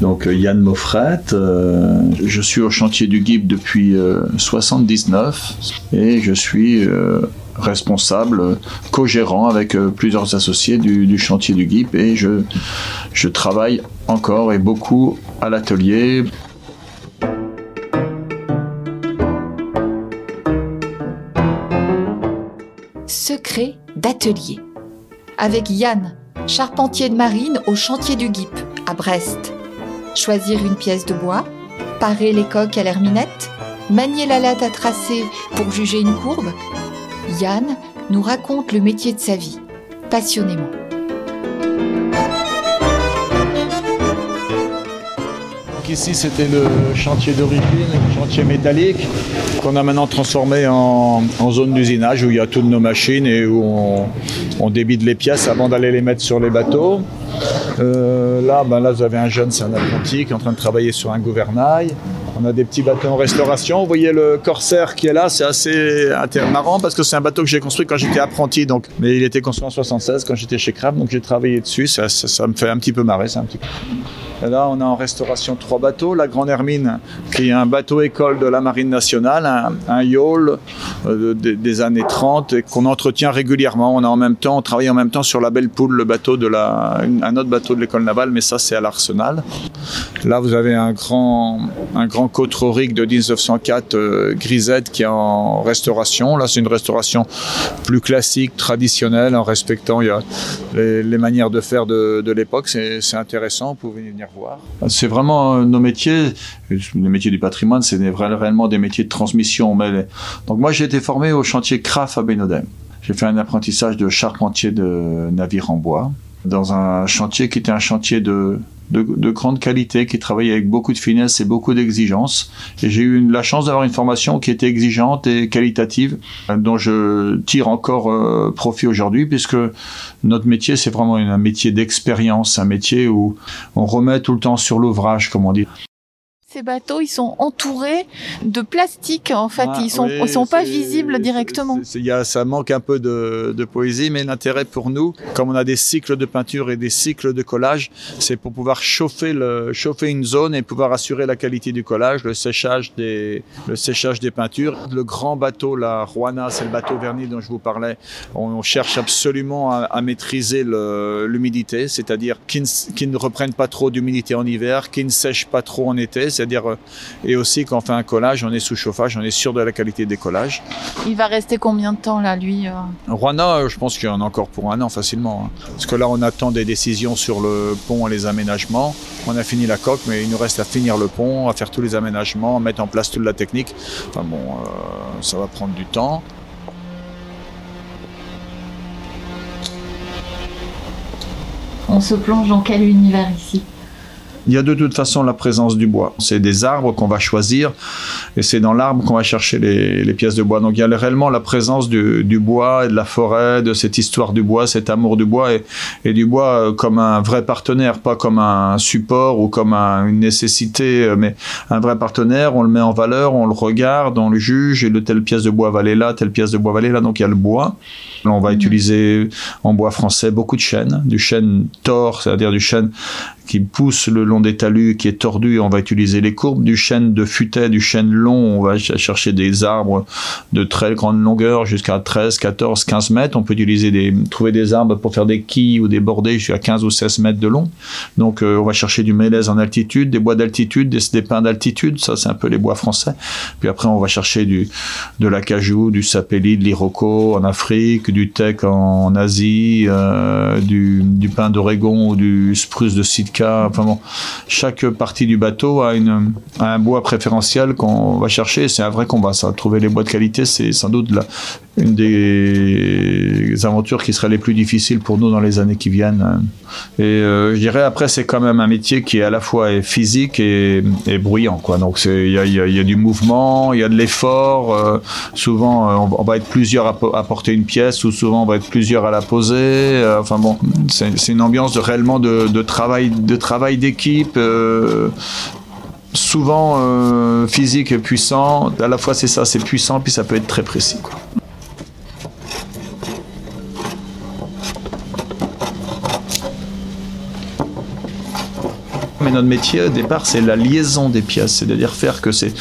Donc Yann Moffret, je suis au chantier du GIP depuis 79 et je suis responsable, co-gérant avec plusieurs associés du, chantier du GIP et je travaille encore et beaucoup à l'atelier. Secret d'atelier. Avec Yann, charpentier de marine au chantier du GIP à Brest. Choisir une pièce de bois, parer les coques à l'herminette, manier la latte à tracer pour juger une courbe. Yann nous raconte le métier de sa vie, passionnément. ici c'était le chantier d'origine, le chantier métallique, qu'on a maintenant transformé en, zone d'usinage où il y a toutes nos machines et où on, débite les pièces avant d'aller les mettre sur les bateaux. Euh, là, ben là, vous avez un jeune, c'est un apprenti qui est en train de travailler sur un gouvernail. On a des petits bateaux en restauration. Vous voyez le Corsair qui est là, c'est assez marrant parce que c'est un bateau que j'ai construit quand j'étais apprenti. Donc, mais il était construit en 76 quand j'étais chez Crab, donc j'ai travaillé dessus. Ça, me fait un petit peu marrer, c'est un petit peu. Là, on a en restauration trois bateaux. La Grande Hermine, qui est un bateau école de la Marine nationale, un, un yawl euh, des années 30 et qu'on entretient régulièrement. On a en même temps, travaille en même temps sur la Belle Poule, le bateau de un autre bateau de l'école navale, mais ça c'est à l'Arsenal. Là, vous avez un grand, un grand de 1904 euh, grisette qui est en restauration. Là, c'est une restauration plus classique, traditionnelle, en respectant les, manières de faire de, de l'époque. C'est intéressant. Vous pouvez venir C'est vraiment euh, nos métiers, les métiers du patrimoine, c'est réellement des métiers de transmission. Donc moi, j'ai été formé au chantier CRAF à Bénodem. J'ai fait un apprentissage de charpentier de navire en bois dans un chantier qui était un chantier de, de, grande qualité, qui travaillait avec beaucoup de finesse et beaucoup d'exigence. Et j'ai eu la chance d'avoir une formation qui était exigeante et qualitative, dont je tire encore euh, profit aujourd'hui, puisque notre métier, c'est vraiment un métier d'expérience, un métier où on remet tout le temps sur l'ouvrage, comme on dit. Ces bateaux, ils sont entourés de plastique. En fait, ah, ils sont, sont pas visibles directement. y a, ça manque un peu de, de poésie, mais l'intérêt pour nous, comme on a des cycles de peinture et des cycles de collage, c'est pour pouvoir chauffer, le, chauffer une zone et pouvoir assurer la qualité du collage, le séchage des, le séchage des peintures. Le grand bateau, la Ruana, c'est le bateau verni dont je vous parlais. On, cherche absolument à, à maîtriser l'humidité, c'est-à-dire qu'il ne reprenne pas trop d'humidité en hiver, qu'il ne sèche pas trop en été c'est-à-dire euh, et aussi quand on fait un collage, on est sous chauffage, on est sûr de la qualité des collages. Il va rester combien de temps là, lui euh Rwanda, euh, je pense qu'il y en a encore pour un an facilement, hein. parce que là on attend des décisions sur le pont et les aménagements. On a fini la coque, mais il nous reste à finir le pont, à faire tous les aménagements, à mettre en place toute la technique. Enfin bon, ça va prendre du temps. On se plonge dans quel univers ici? Il y a de toute façon la présence du bois. C'est des arbres qu'on va choisir et c'est dans l'arbre qu'on va chercher les, pièces de bois. Donc il y a réellement la présence du, bois et de la forêt, de cette histoire du bois, cet amour du bois et, du bois euh, comme un vrai partenaire, pas comme un support ou comme une nécessité, euh, mais un vrai partenaire. On le met en valeur, on le regarde, on le juge et de telle pièce de bois va aller là, telle pièce de bois va aller là. Donc il y a le bois. on va mmh. utiliser en bois français beaucoup de chêne, du chêne tort, c'est-à-dire du chêne qui pousse le long des talus, qui est tordu, on va utiliser les courbes du chêne de futet, du chêne long, on va chercher des arbres de très grande longueur jusqu'à 13, 14, 15 mètres. On peut utiliser des, trouver des arbres pour faire des quilles ou des bordées jusqu'à 15 ou 16 mètres de long. Donc euh, on va chercher du mélèze en altitude, des bois d'altitude, des, pins d'altitude, ça c'est un peu les bois français. Puis après on va chercher du, de l'acajou, du sapéli, de l'iroko en Afrique, du teck en, Asie, euh, du, du pin d'Oregon ou du spruce de Sitka Chaque partie du bateau a, un bois préférentiel qu'on va chercher. C'est un vrai combat, ça. Trouver les bois de qualité, c'est sans doute une des aventures qui seraient les plus difficiles pour nous dans les années qui viennent. Et euh, je dirais après, c'est quand même un métier qui est à la fois physique et, bruyant. Quoi. Donc il y a, du mouvement, il y a de l'effort. Euh, souvent, euh, on, va être plusieurs à, porter une pièce, ou souvent on va être plusieurs à la poser. enfin bon, c'est une ambiance de, réellement de, de travail de travail d'équipe souvent physique et puissant. À la fois, c'est ça, c'est puissant, puis ça peut être très précis. Quoi. Mais notre métier au départ, c'est la liaison des pièces, c'est-à-dire faire que ces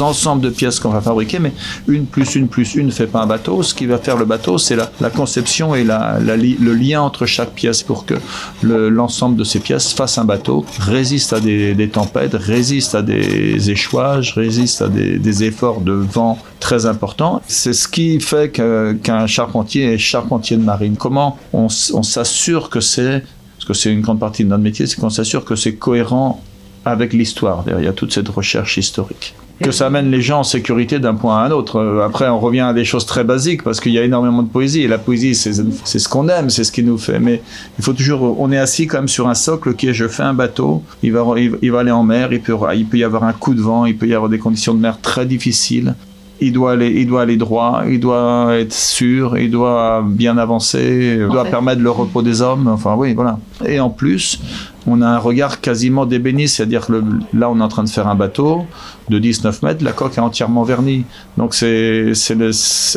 ensembles de pièces qu'on va fabriquer, mais une plus une plus une ne fait pas un bateau. Ce qui va faire le bateau, c'est la, conception et le lien entre chaque pièce pour que l'ensemble de ces pièces fasse un bateau, résiste à des, tempêtes, résiste à des échouages, résiste à des, efforts de vent très importants. C'est ce qui fait qu'un charpentier est charpentier de marine. Comment on, s'assure que c'est que c'est une grande partie de notre métier, c'est qu'on s'assure que c'est cohérent avec l'histoire. Il y a toute cette recherche historique. Que ça amène les gens en sécurité d'un point à un autre. Euh, après, on revient à des choses très basiques parce qu'il y a énormément de poésie et la poésie, c'est ce qu'on aime, c'est ce qui nous fait. Mais il faut toujours, on est assis quand même sur un socle qui est je fais un bateau, il va, il va aller en mer, il peut, il peut y avoir un coup de vent, il peut y avoir des conditions de mer très difficiles il doit aller, il doit aller droit, il doit être sûr, il doit bien avancer, il doit permettre le repos des hommes. Enfin, oui, voilà. Et en plus, on a un regard quasiment d'ébéniste, c'est-à-dire que là, on est en train de faire un bateau de 19 mètres, la coque est entièrement vernie. Donc, c'est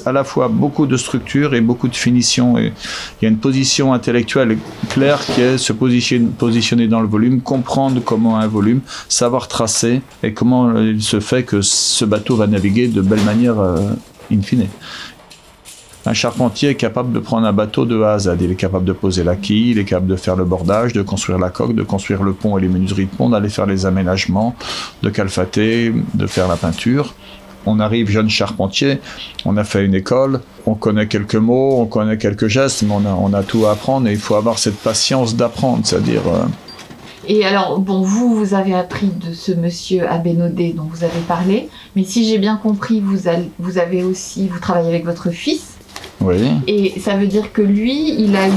à la fois beaucoup de structure et beaucoup de finition. Et il y a une position intellectuelle claire qui est se positionner, dans le volume, comprendre comment un volume, savoir tracer et comment il se fait que ce bateau va naviguer de belle manière euh, in fine. Un charpentier est capable de prendre un bateau de A à Z. Il est capable de poser la quille, il est capable de faire le bordage, de construire la coque, de construire le pont et les menuiseries de pont, d'aller faire les aménagements, de calfater, de faire la peinture. On arrive jeune charpentier, on a fait une école, on connaît quelques mots, on connaît quelques gestes, mais on a, tout à apprendre et il faut avoir cette patience d'apprendre, c'est-à-dire... Euh, et alors, bon, vous, vous avez appris de ce monsieur Abénodé dont vous avez parlé, mais si j'ai bien compris, vous, vous avez aussi, vous travaillez avec votre fils et ça veut dire que lui, il a, eu,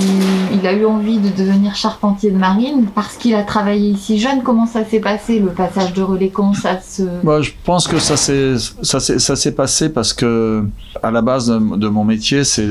il a eu envie de devenir charpentier de marine parce qu'il a travaillé ici jeune. Comment ça s'est passé, le passage de relais? Comment ça se... Moi, je pense que ça s'est, ça, ça s'est passé parce que, à la base de, mon métier, c'est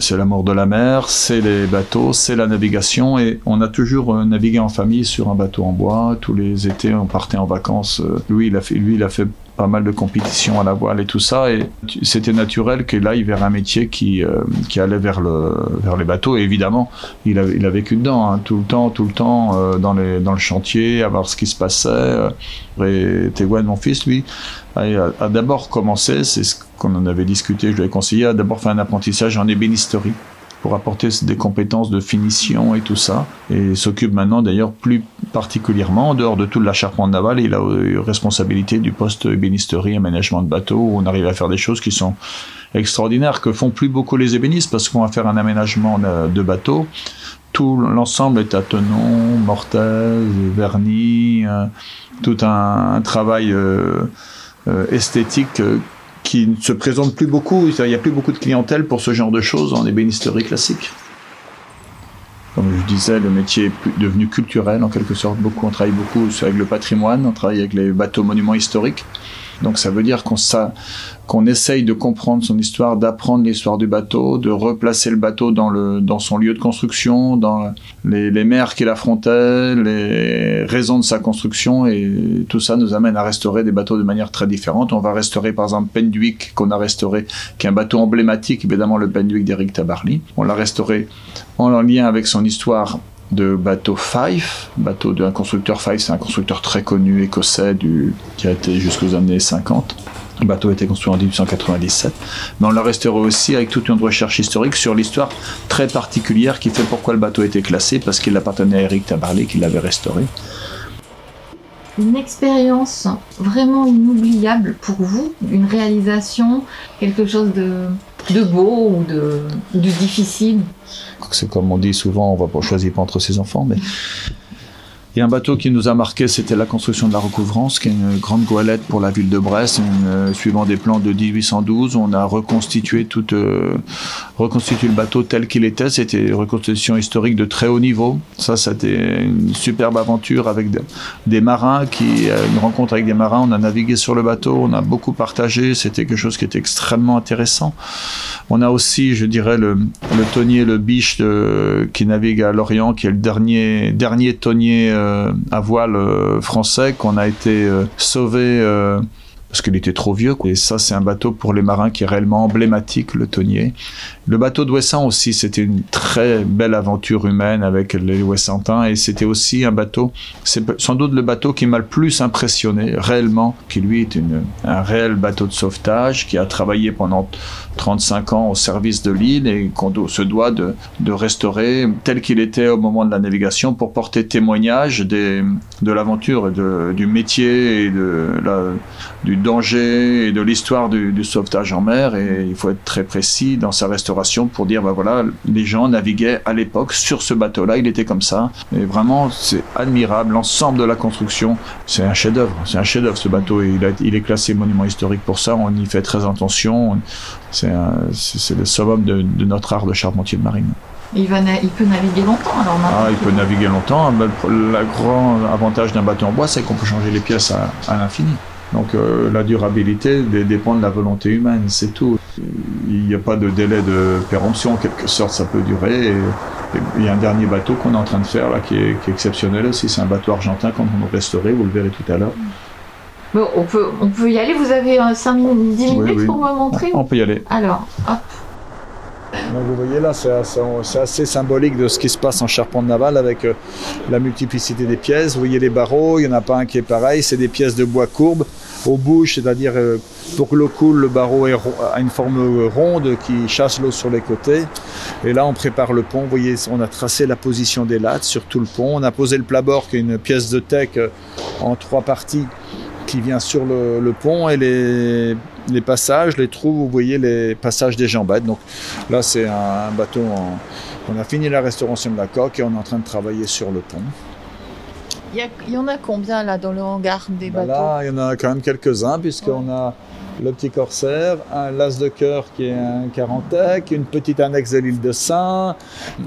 c'est l'amour de la mer, c'est les bateaux, c'est la navigation et on a toujours euh, navigué en famille sur un bateau en bois. Tous les étés, on partait en vacances. Euh, lui, il a fait, lui, il a fait pas mal de compétitions à la voile et tout ça. Et c'était naturel qu'il aille vers un métier qui, euh, qui allait vers, le, vers les bateaux. Et évidemment, il a, il a vécu dedans, tout le temps, tout le temps, euh, dans, les, dans le chantier, à voir ce qui se passait. Euh, et Tewan, mon fils, lui, a, d'abord commencé, c'est ce qu'on en avait discuté, je lui ai conseillé, a d'abord fait un apprentissage en ébénisterie pour apporter des compétences de finition et tout ça. Et s'occupe maintenant d'ailleurs plus particulièrement, en dehors de toute la charpente navale, il a eu responsabilité du poste ébénisterie, aménagement de bateaux, où on arrive à faire des choses qui sont extraordinaires, que font plus beaucoup les ébénistes, parce qu'on va faire un aménagement de bateau. Tout l'ensemble est à tenon, mortaise, vernis, euh, tout un, travail euh, euh, esthétique qui ne se présente plus beaucoup. Il n'y a plus beaucoup de clientèle pour ce genre de choses en ébénisterie classique. Comme je disais, le métier est devenu culturel en quelque sorte. Beaucoup, on travaille beaucoup avec le patrimoine, on travaille avec les bateaux monuments historiques. Donc ça veut dire qu'on qu'on essaye de comprendre son histoire, d'apprendre l'histoire du bateau, de replacer le bateau dans, son lieu de construction, dans les, les mers qu'il affrontait, les raisons de sa construction, et tout ça nous amène à restaurer des bateaux de manière très différente. On va restaurer par exemple Penduic, qu'on a restauré, qui est un bateau emblématique, évidemment le Penduic d'Eric Tabarly. On l'a restauré en lien avec son histoire de bateau Fife, bateau d'un constructeur Fife, c'est un constructeur très connu écossais qui a été jusqu'aux années 50. Le bateau a été construit en 1897, mais on l'a restauré aussi avec toute une recherche historique sur l'histoire très particulière qui fait pourquoi le bateau a été classé, parce qu'il appartenait à Eric Tabarly qui l'avait restauré. Une expérience vraiment inoubliable pour vous, une réalisation, quelque chose de, de beau ou de, de difficile. C'est comme on dit souvent, on va pas choisir pas entre ses enfants, mais il y a un bateau qui nous a marqué, c'était la construction de la recouvrance, qui est une grande goélette pour la ville de Brest. Euh, suivant des plans de 1812, on a reconstitué tout, euh, le bateau tel qu'il était. C'était une reconstitution historique de très haut niveau. Ça, c'était une superbe aventure avec des, marins qui, euh, une rencontre avec des marins. On a navigué sur le bateau, on a beaucoup partagé. C'était quelque chose qui était extrêmement intéressant. On a aussi, je dirais, le, le tonnier, le biche qui navigue à Lorient, qui est le dernier, dernier tonnier euh, à voile euh, français qu'on a été euh, sauvé parce qu'il était trop vieux. Et ça, c'est un bateau pour les marins qui est réellement emblématique, le tonnier. Le bateau de aussi, c'était une très belle aventure humaine avec les Ouessantins et c'était aussi un bateau, c'est sans doute le bateau qui m'a le plus impressionné réellement, qui lui est un réel bateau de sauvetage qui a travaillé pendant 35 ans au service de l'île et qu'on se doit de, restaurer tel qu'il était au moment de la navigation pour porter témoignage de l'aventure et du métier et du danger et de l'histoire du, du, sauvetage en mer et il faut être très précis dans sa restauration pour dire ben voilà les gens naviguaient à l'époque sur ce bateau là il était comme ça et vraiment c'est admirable l'ensemble de la construction c'est un chef d'œuvre c'est un chef d'œuvre ce bateau et il, a, il est classé monument historique pour ça on y fait très attention c'est le summum de, de, notre art de charpentier de marine. Il, va il peut naviguer longtemps alors Ah, il peut naviguer longtemps. Le grand avantage d'un bateau en bois, c'est qu'on peut changer les pièces à, à l'infini. Donc euh, la durabilité dépend de la volonté humaine, c'est tout. Il n'y a pas de délai de péremption, en quelque sorte, ça peut durer. Il y a un dernier bateau qu'on est en train de faire là qui est, qui est exceptionnel aussi, c'est un bateau argentin qu'on a restauré, vous le verrez tout à l'heure. Bon, on peut, on peut y aller, vous avez 5 minutes, 10 minutes oui, oui. pour me montrer On peut y aller. Alors, hop. Donc vous voyez là, c'est assez, symbolique de ce qui se passe en charpente navale avec euh, la multiplicité des pièces. Vous voyez les barreaux, il n'y en a pas un qui est pareil, c'est des pièces de bois courbes aux bouches, c'est-à-dire euh, pour que l'eau coule, le barreau a une forme ronde qui chasse l'eau sur les côtés. Et là, on prépare le pont. Vous voyez, on a tracé la position des lattes sur tout le pont. On a posé le plat-bord, qui est une pièce de teck euh, en trois parties qui vient sur le, le pont et les, les, passages, les trous, vous voyez les passages des jambettes. Donc là, c'est un, un, bateau. En, on a fini la restauration de la coque et on est en train de travailler sur le pont. Il y, a, il y en a combien là dans le hangar des ben bateaux? Là, il y en a quand même quelques-uns puisqu'on ouais. a le petit corsaire, un las de cœur qui est un Carantec, une petite annexe de l'île de Saint,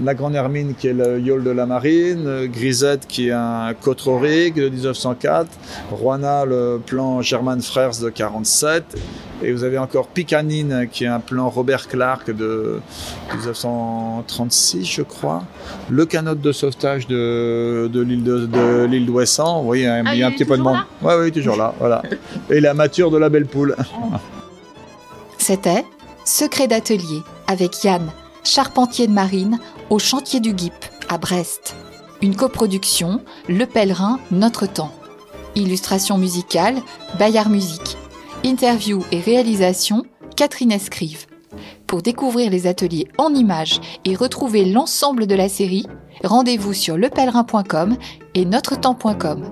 la Grande Hermine qui est le yawl de la marine, Grisette qui est un Cotrorig de 1904, Roana le plan German Frères de 47, et vous avez encore Picanine qui est un plan Robert Clark de 1936 je crois, le canot de sauvetage de, de l'île de, de l'île d'Ouessant, vous voyez, ah, il y a un petit peu de monde. Oui, oui, toujours là, voilà. Et la mature de la belle poule. C'était Secret d'atelier avec Yann, charpentier de marine au chantier du Guip à Brest. Une coproduction Le Pèlerin Notre Temps. Illustration musicale Bayard Musique. Interview et réalisation Catherine Escrive. Pour découvrir les ateliers en images et retrouver l'ensemble de la série, rendez-vous sur lepèlerin.com et notretemps.com.